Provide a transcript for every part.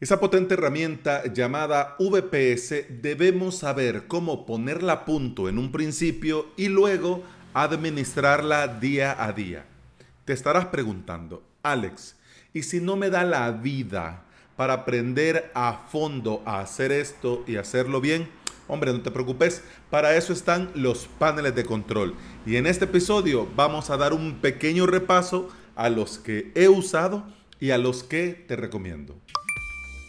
Esa potente herramienta llamada VPS debemos saber cómo ponerla a punto en un principio y luego administrarla día a día. Te estarás preguntando, Alex, ¿y si no me da la vida para aprender a fondo a hacer esto y hacerlo bien? Hombre, no te preocupes, para eso están los paneles de control. Y en este episodio vamos a dar un pequeño repaso a los que he usado y a los que te recomiendo.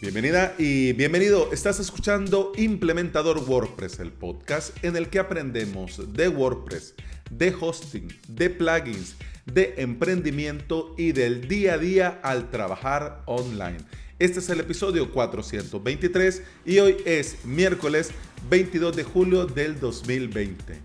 Bienvenida y bienvenido. Estás escuchando Implementador WordPress, el podcast en el que aprendemos de WordPress, de hosting, de plugins, de emprendimiento y del día a día al trabajar online. Este es el episodio 423 y hoy es miércoles 22 de julio del 2020.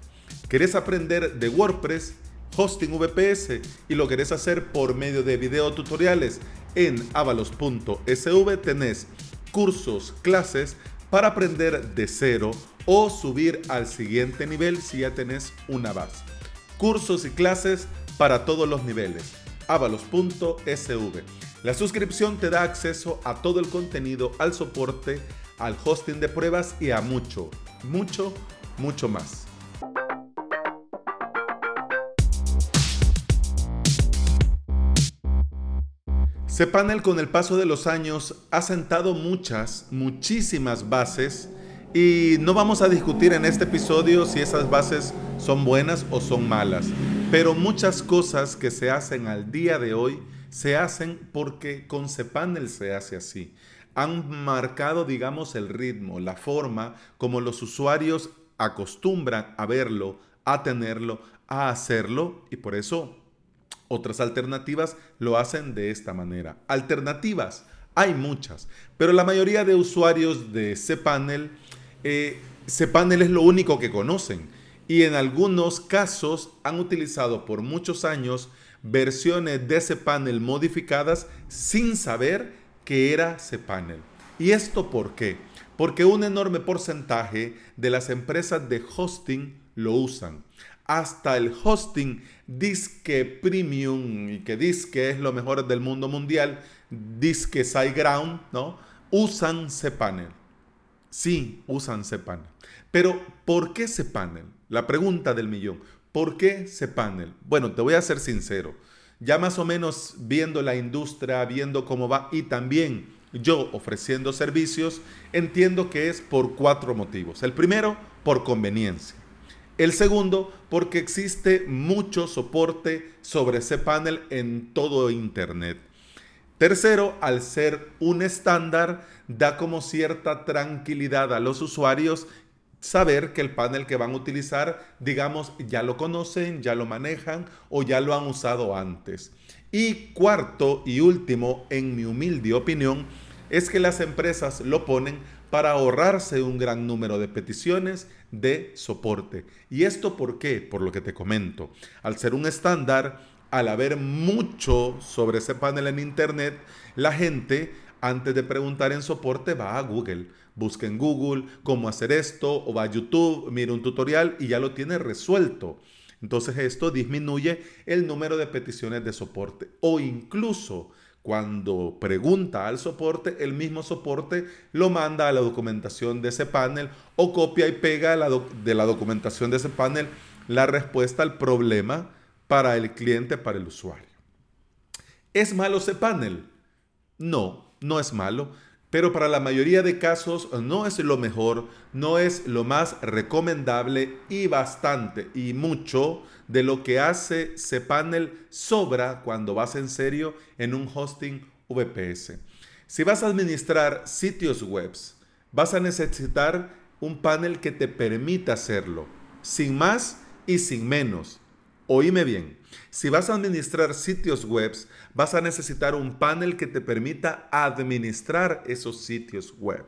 ¿Querés aprender de WordPress, hosting VPS y lo querés hacer por medio de video tutoriales? En avalos.sv tenés cursos, clases para aprender de cero o subir al siguiente nivel si ya tenés una base. Cursos y clases para todos los niveles. avalos.sv. La suscripción te da acceso a todo el contenido, al soporte, al hosting de pruebas y a mucho, mucho, mucho más. cPanel con el paso de los años ha sentado muchas, muchísimas bases y no vamos a discutir en este episodio si esas bases son buenas o son malas, pero muchas cosas que se hacen al día de hoy se hacen porque con cPanel se hace así. Han marcado, digamos, el ritmo, la forma como los usuarios acostumbran a verlo, a tenerlo, a hacerlo y por eso otras alternativas lo hacen de esta manera. Alternativas, hay muchas, pero la mayoría de usuarios de cPanel, eh, cPanel es lo único que conocen y en algunos casos han utilizado por muchos años versiones de cPanel modificadas sin saber que era cPanel. ¿Y esto por qué? Porque un enorme porcentaje de las empresas de hosting lo usan hasta el hosting Disque Premium y que Disque es lo mejor del mundo mundial, Disque SiteGround, ¿no? Usan cPanel. Sí, usan cPanel. Pero, ¿por qué cPanel? La pregunta del millón. ¿Por qué cPanel? Bueno, te voy a ser sincero. Ya más o menos viendo la industria, viendo cómo va y también yo ofreciendo servicios, entiendo que es por cuatro motivos. El primero, por conveniencia. El segundo, porque existe mucho soporte sobre cPanel en todo Internet. Tercero, al ser un estándar, da como cierta tranquilidad a los usuarios saber que el panel que van a utilizar, digamos, ya lo conocen, ya lo manejan o ya lo han usado antes. Y cuarto y último, en mi humilde opinión, es que las empresas lo ponen para ahorrarse un gran número de peticiones de soporte. ¿Y esto por qué? Por lo que te comento. Al ser un estándar, al haber mucho sobre ese panel en Internet, la gente, antes de preguntar en soporte, va a Google. Busca en Google cómo hacer esto, o va a YouTube, mira un tutorial y ya lo tiene resuelto. Entonces esto disminuye el número de peticiones de soporte. O incluso cuando pregunta al soporte, el mismo soporte lo manda a la documentación de ese panel o copia y pega de la documentación de ese panel la respuesta al problema para el cliente, para el usuario. ¿Es malo ese panel? No, no es malo pero para la mayoría de casos no es lo mejor, no es lo más recomendable y bastante y mucho de lo que hace cPanel sobra cuando vas en serio en un hosting VPS. Si vas a administrar sitios web, vas a necesitar un panel que te permita hacerlo, sin más y sin menos. Oíme bien, si vas a administrar sitios web, vas a necesitar un panel que te permita administrar esos sitios web.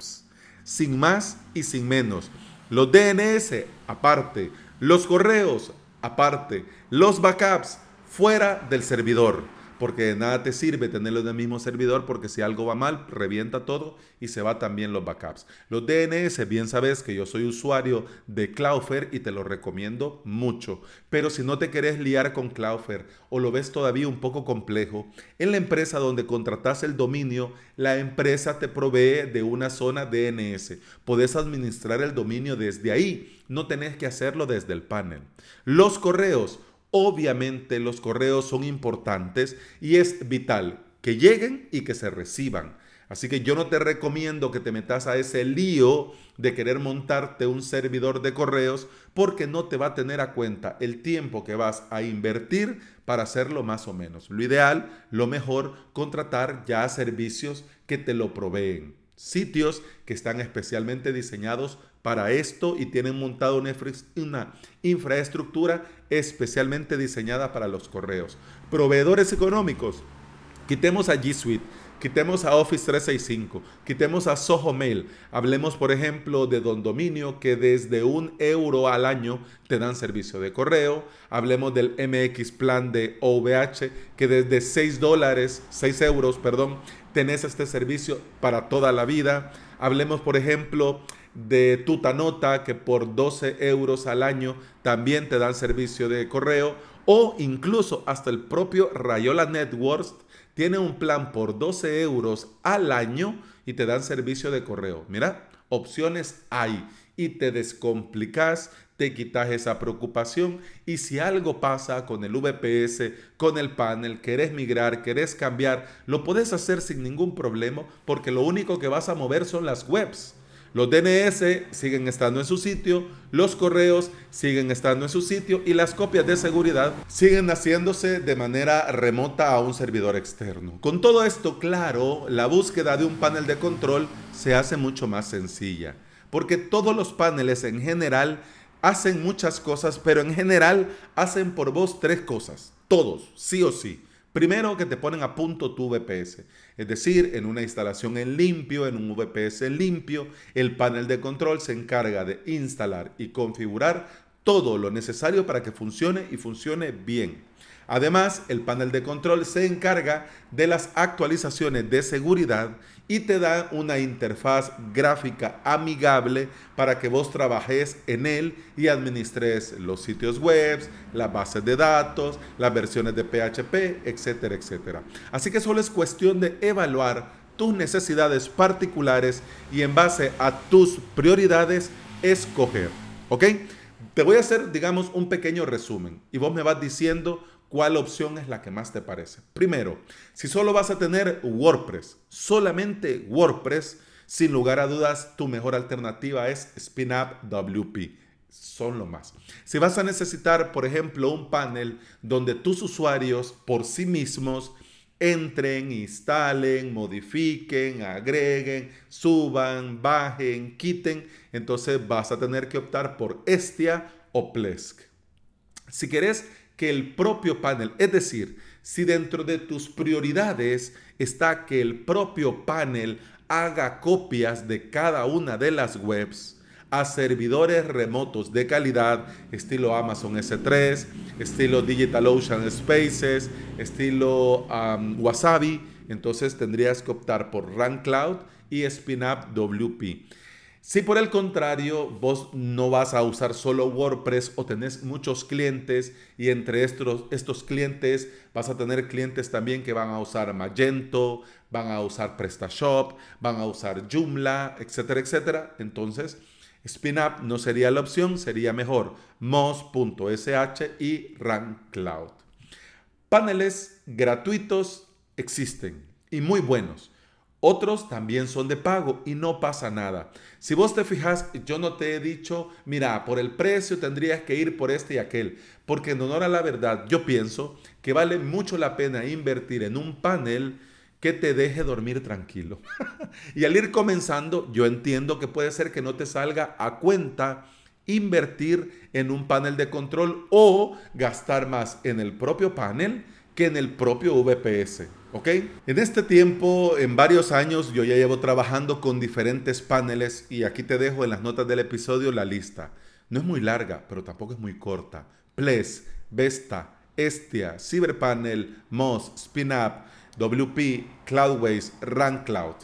Sin más y sin menos. Los DNS aparte, los correos aparte, los backups fuera del servidor. Porque de nada te sirve tenerlo en el mismo servidor porque si algo va mal, revienta todo y se va también los backups. Los DNS, bien sabes que yo soy usuario de Cloudflare y te lo recomiendo mucho, pero si no te querés liar con Cloudflare o lo ves todavía un poco complejo, en la empresa donde contratas el dominio, la empresa te provee de una zona DNS. Podés administrar el dominio desde ahí, no tenés que hacerlo desde el panel. Los correos, Obviamente los correos son importantes y es vital que lleguen y que se reciban. Así que yo no te recomiendo que te metas a ese lío de querer montarte un servidor de correos porque no te va a tener a cuenta el tiempo que vas a invertir para hacerlo más o menos. Lo ideal, lo mejor, contratar ya servicios que te lo proveen. Sitios que están especialmente diseñados para esto y tienen montado una, infraestructura especialmente diseñada para los correos. Proveedores económicos, quitemos a G Suite, quitemos a Office 365, quitemos a Soho Mail. Hablemos, por ejemplo, de Don Dominio, que desde un euro al año te dan servicio de correo. Hablemos del MX Plan de OVH, que desde 6 dólares, 6 euros, perdón, tenés este servicio para toda la vida. Hablemos, por ejemplo, de Tutanota, que por 12 euros al año también te dan servicio de correo, o incluso hasta el propio Rayola Networks tiene un plan por 12 euros al año y te dan servicio de correo. Mira, opciones hay y te descomplicas, quitas esa preocupación y si algo pasa con el VPS, con el panel, querés migrar, querés cambiar, lo puedes hacer sin ningún problema porque lo único que vas a mover son las webs. Los DNS siguen estando en su sitio, los correos siguen estando en su sitio y las copias de seguridad siguen haciéndose de manera remota a un servidor externo. Con todo esto claro, la búsqueda de un panel de control se hace mucho más sencilla, porque todos los paneles en general hacen muchas cosas, pero en general hacen por vos tres cosas, todos, sí o sí. Primero que te ponen a punto tu VPS, es decir, en una instalación en limpio, en un VPS limpio, el panel de control se encarga de instalar y configurar todo lo necesario para que funcione y funcione bien. Además, el panel de control se encarga de las actualizaciones de seguridad y te da una interfaz gráfica amigable para que vos trabajes en él y administres los sitios web, las bases de datos, las versiones de PHP, etcétera, etcétera. Así que solo es cuestión de evaluar tus necesidades particulares y en base a tus prioridades escoger. ¿Ok? Te voy a hacer, digamos, un pequeño resumen y vos me vas diciendo cuál opción es la que más te parece. Primero, si solo vas a tener WordPress, solamente WordPress, sin lugar a dudas, tu mejor alternativa es SpinUp WP. Son lo más. Si vas a necesitar, por ejemplo, un panel donde tus usuarios por sí mismos entren, instalen, modifiquen, agreguen, suban, bajen, quiten, entonces vas a tener que optar por Estia o Plesk. Si querés que el propio panel, es decir, si dentro de tus prioridades está que el propio panel haga copias de cada una de las webs a servidores remotos de calidad, estilo Amazon S3, estilo DigitalOcean Spaces, estilo Wasabi, entonces tendrías que optar por Run Cloud y SpinUp WP. Si por el contrario vos no vas a usar solo WordPress o tenés muchos clientes y entre estos, estos clientes vas a tener clientes también que van a usar Magento, van a usar PrestaShop, van a usar Joomla, etcétera, etcétera, entonces SpinUp no sería la opción, sería mejor Moz.sh y Run Cloud. Paneles gratuitos existen y muy buenos. Otros también son de pago y no pasa nada. Si vos te fijas, yo no te he dicho, mira, por el precio tendrías que ir por este y aquel, porque en honor a la verdad, yo pienso que vale mucho la pena invertir en un panel que te deje dormir tranquilo. y al ir comenzando, yo entiendo que puede ser que no te salga a cuenta invertir en un panel de control o gastar más en el propio panel que en el propio VPS. ¿Ok? En este tiempo, en varios años, yo ya llevo trabajando con diferentes paneles y aquí te dejo en las notas del episodio la lista. No es muy larga, pero tampoco es muy corta. Ples, Vesta, Estia, Cyberpanel, Moz, SpinUp, WP, Cloudways, RunCloud.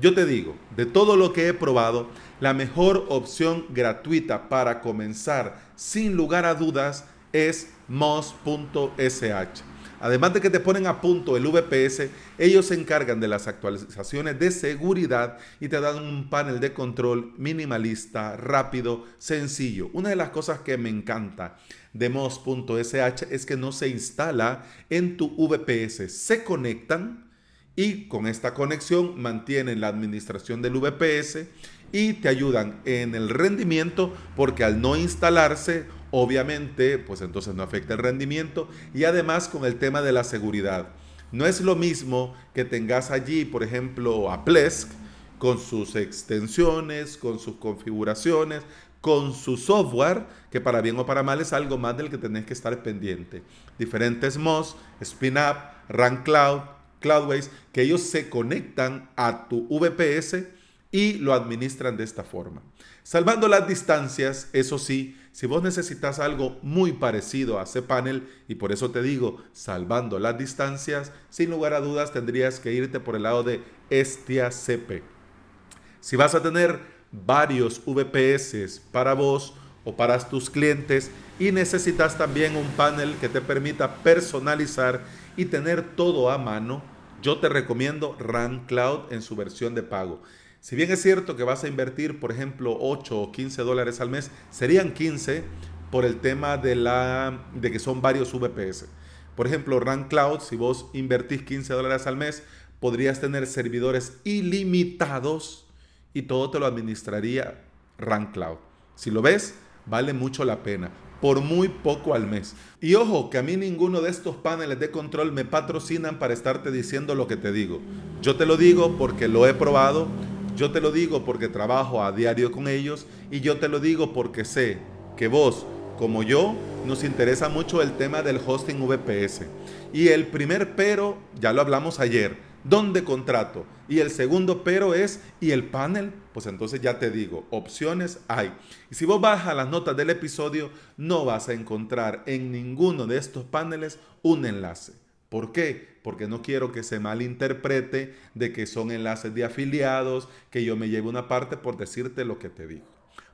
Yo te digo, de todo lo que he probado, la mejor opción gratuita para comenzar sin lugar a dudas es moz.sh. Además de que te ponen a punto el VPS, ellos se encargan de las actualizaciones de seguridad y te dan un panel de control minimalista, rápido, sencillo. Una de las cosas que me encanta de Moz.sh es que no se instala en tu VPS. Se conectan y con esta conexión mantienen la administración del VPS y te ayudan en el rendimiento porque al no instalarse obviamente pues entonces no afecta el rendimiento y además con el tema de la seguridad. No es lo mismo que tengas allí, por ejemplo, a Plesk con sus extensiones, con sus configuraciones, con su software, que para bien o para mal es algo más del que tenés que estar pendiente. Diferentes MOS, SpinUp, RunCloud, Cloudways, que ellos se conectan a tu VPS y lo administran de esta forma. Salvando las distancias, eso sí, si vos necesitas algo muy parecido a cPanel, y por eso te digo, salvando las distancias, sin lugar a dudas tendrías que irte por el lado de Estia CP. Si vas a tener varios VPS para vos o para tus clientes y necesitas también un panel que te permita personalizar y tener todo a mano, yo te recomiendo Run Cloud en su versión de pago. Si bien es cierto que vas a invertir, por ejemplo, 8 o 15 dólares al mes, serían 15 por el tema de, la, de que son varios VPS. Por ejemplo, Run Cloud, si vos invertís 15 dólares al mes, podrías tener servidores ilimitados y todo te lo administraría Run Cloud. Si lo ves, vale mucho la pena por muy poco al mes. Y ojo, que a mí ninguno de estos paneles de control me patrocinan para estarte diciendo lo que te digo. Yo te lo digo porque lo he probado, yo te lo digo porque trabajo a diario con ellos y yo te lo digo porque sé que vos, como yo, nos interesa mucho el tema del hosting VPS. Y el primer pero, ya lo hablamos ayer, ¿dónde contrato? Y el segundo pero es, ¿y el panel? Pues entonces ya te digo, opciones hay. Y si vos vas a las notas del episodio, no vas a encontrar en ninguno de estos paneles un enlace. ¿Por qué? Porque no quiero que se malinterprete de que son enlaces de afiliados, que yo me lleve una parte por decirte lo que te digo.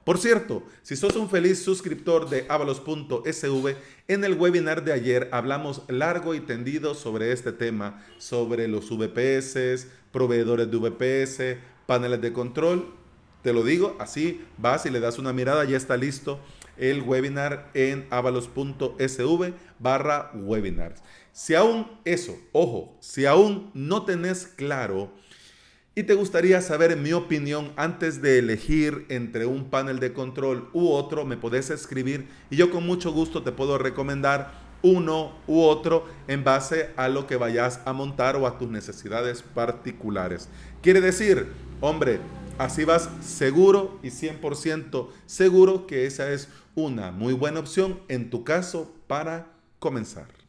Por cierto, si sos un feliz suscriptor de avalos.sv, en el webinar de ayer hablamos largo y tendido sobre este tema, sobre los VPS, proveedores de VPS, paneles de control. Te lo digo, así vas y le das una mirada, ya está listo el webinar en avalos.sv barra webinars. Si aún eso, ojo, si aún no tenés claro y te gustaría saber mi opinión antes de elegir entre un panel de control u otro, me podés escribir y yo con mucho gusto te puedo recomendar uno u otro en base a lo que vayas a montar o a tus necesidades particulares. Quiere decir, hombre, así vas seguro y 100% seguro que esa es una muy buena opción en tu caso para comenzar.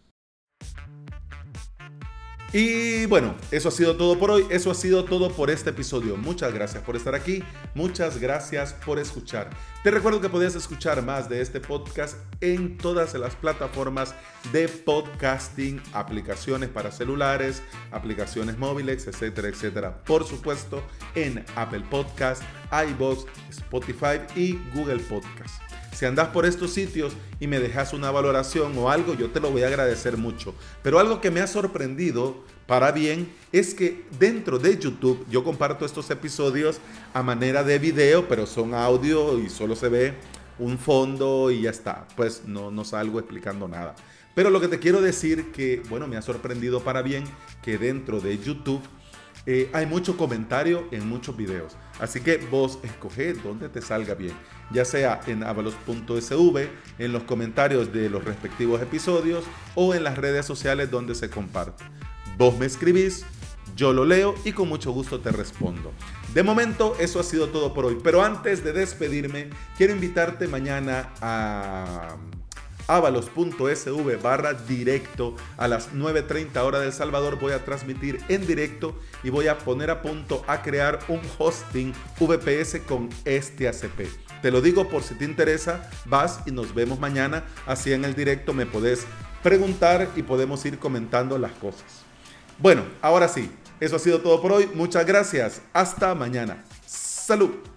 Y bueno, eso ha sido todo por hoy, eso ha sido todo por este episodio. Muchas gracias por estar aquí, muchas gracias por escuchar. Te recuerdo que puedes escuchar más de este podcast en todas las plataformas de podcasting, aplicaciones para celulares, aplicaciones móviles, etcétera, etcétera. Por supuesto, en Apple Podcast, iBox, Spotify y Google Podcast. Si andas por estos sitios y me dejas una valoración o algo, yo te lo voy a agradecer mucho. Pero algo que me ha sorprendido para bien es que dentro de YouTube yo comparto estos episodios a manera de video, pero son audio y solo se ve un fondo y ya está. Pues no, no salgo explicando nada. Pero lo que te quiero decir que, bueno, me ha sorprendido para bien que dentro de YouTube eh, hay mucho comentario en muchos videos. Así que vos escoge donde te salga bien. Ya sea en avalos.sv, en los comentarios de los respectivos episodios o en las redes sociales donde se comparte. Vos me escribís, yo lo leo y con mucho gusto te respondo. De momento eso ha sido todo por hoy, pero antes de despedirme quiero invitarte mañana a avalos.sv barra directo a las 9.30 horas de El Salvador voy a transmitir en directo y voy a poner a punto a crear un hosting VPS con este ACP. Te lo digo por si te interesa, vas y nos vemos mañana, así en el directo me podés preguntar y podemos ir comentando las cosas. Bueno, ahora sí, eso ha sido todo por hoy. Muchas gracias. Hasta mañana. Salud.